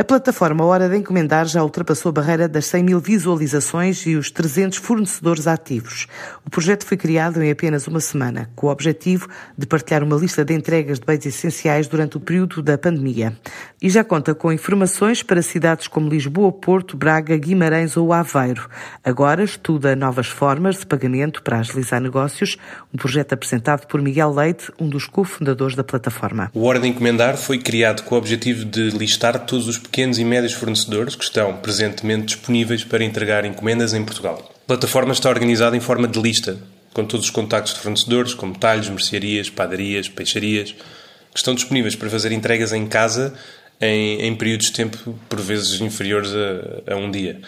A plataforma Hora de Encomendar já ultrapassou a barreira das 100 mil visualizações e os 300 fornecedores ativos. O projeto foi criado em apenas uma semana, com o objetivo de partilhar uma lista de entregas de bens essenciais durante o período da pandemia. E já conta com informações para cidades como Lisboa, Porto, Braga, Guimarães ou Aveiro. Agora estuda novas formas de pagamento para agilizar negócios, um projeto apresentado por Miguel Leite, um dos cofundadores da plataforma. O Hora de Encomendar foi criado com o objetivo de listar todos os pequenos e médios fornecedores que estão presentemente disponíveis para entregar encomendas em Portugal. A plataforma está organizada em forma de lista, com todos os contactos de fornecedores, como talhos, mercearias, padarias, peixarias, que estão disponíveis para fazer entregas em casa em, em períodos de tempo por vezes inferiores a, a um dia.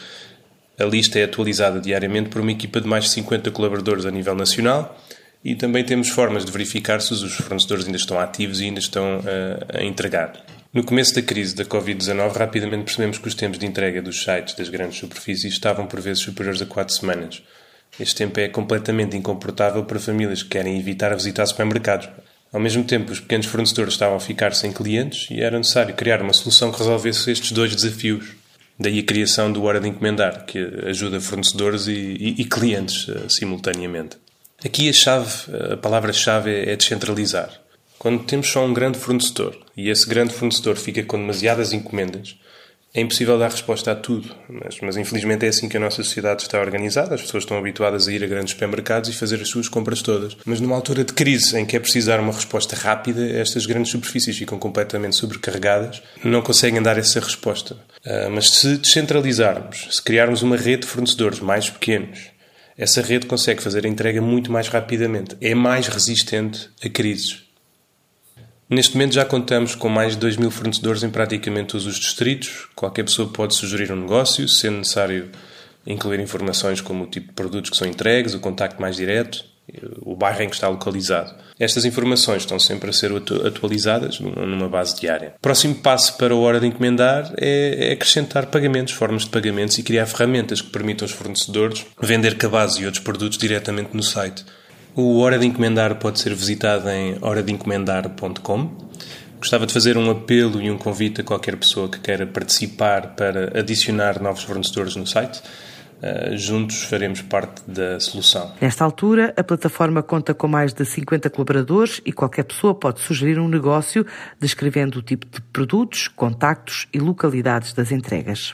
A lista é atualizada diariamente por uma equipa de mais de 50 colaboradores a nível nacional e também temos formas de verificar se os fornecedores ainda estão ativos e ainda estão a, a entregar. No começo da crise da Covid-19, rapidamente percebemos que os tempos de entrega dos sites das grandes superfícies estavam por vezes superiores a 4 semanas. Este tempo é completamente incomportável para famílias que querem evitar visitar supermercados. Ao mesmo tempo, os pequenos fornecedores estavam a ficar sem clientes e era necessário criar uma solução que resolvesse estes dois desafios. Daí a criação do Hora de Encomendar, que ajuda fornecedores e, e, e clientes uh, simultaneamente. Aqui a chave, a palavra-chave é, é descentralizar. Quando temos só um grande fornecedor e esse grande fornecedor fica com demasiadas encomendas, é impossível dar resposta a tudo. Mas, mas, infelizmente é assim que a nossa sociedade está organizada. As pessoas estão habituadas a ir a grandes supermercados e fazer as suas compras todas. Mas numa altura de crise em que é preciso dar uma resposta rápida, estas grandes superfícies ficam completamente sobrecarregadas, não conseguem dar essa resposta. Uh, mas se descentralizarmos, se criarmos uma rede de fornecedores mais pequenos, essa rede consegue fazer a entrega muito mais rapidamente. É mais resistente a crises. Neste momento já contamos com mais de 2 mil fornecedores em praticamente todos os distritos. Qualquer pessoa pode sugerir um negócio, sendo necessário incluir informações como o tipo de produtos que são entregues, o contacto mais direto, o bairro em que está localizado. Estas informações estão sempre a ser atualizadas numa base diária. O próximo passo para a hora de encomendar é, é acrescentar pagamentos, formas de pagamentos e criar ferramentas que permitam aos fornecedores vender cabazes e outros produtos diretamente no site. O Hora de Encomendar pode ser visitado em horadeencomendar.com. Gostava de fazer um apelo e um convite a qualquer pessoa que queira participar para adicionar novos fornecedores no site. Uh, juntos faremos parte da solução. Nesta altura, a plataforma conta com mais de 50 colaboradores e qualquer pessoa pode sugerir um negócio descrevendo o tipo de produtos, contactos e localidades das entregas.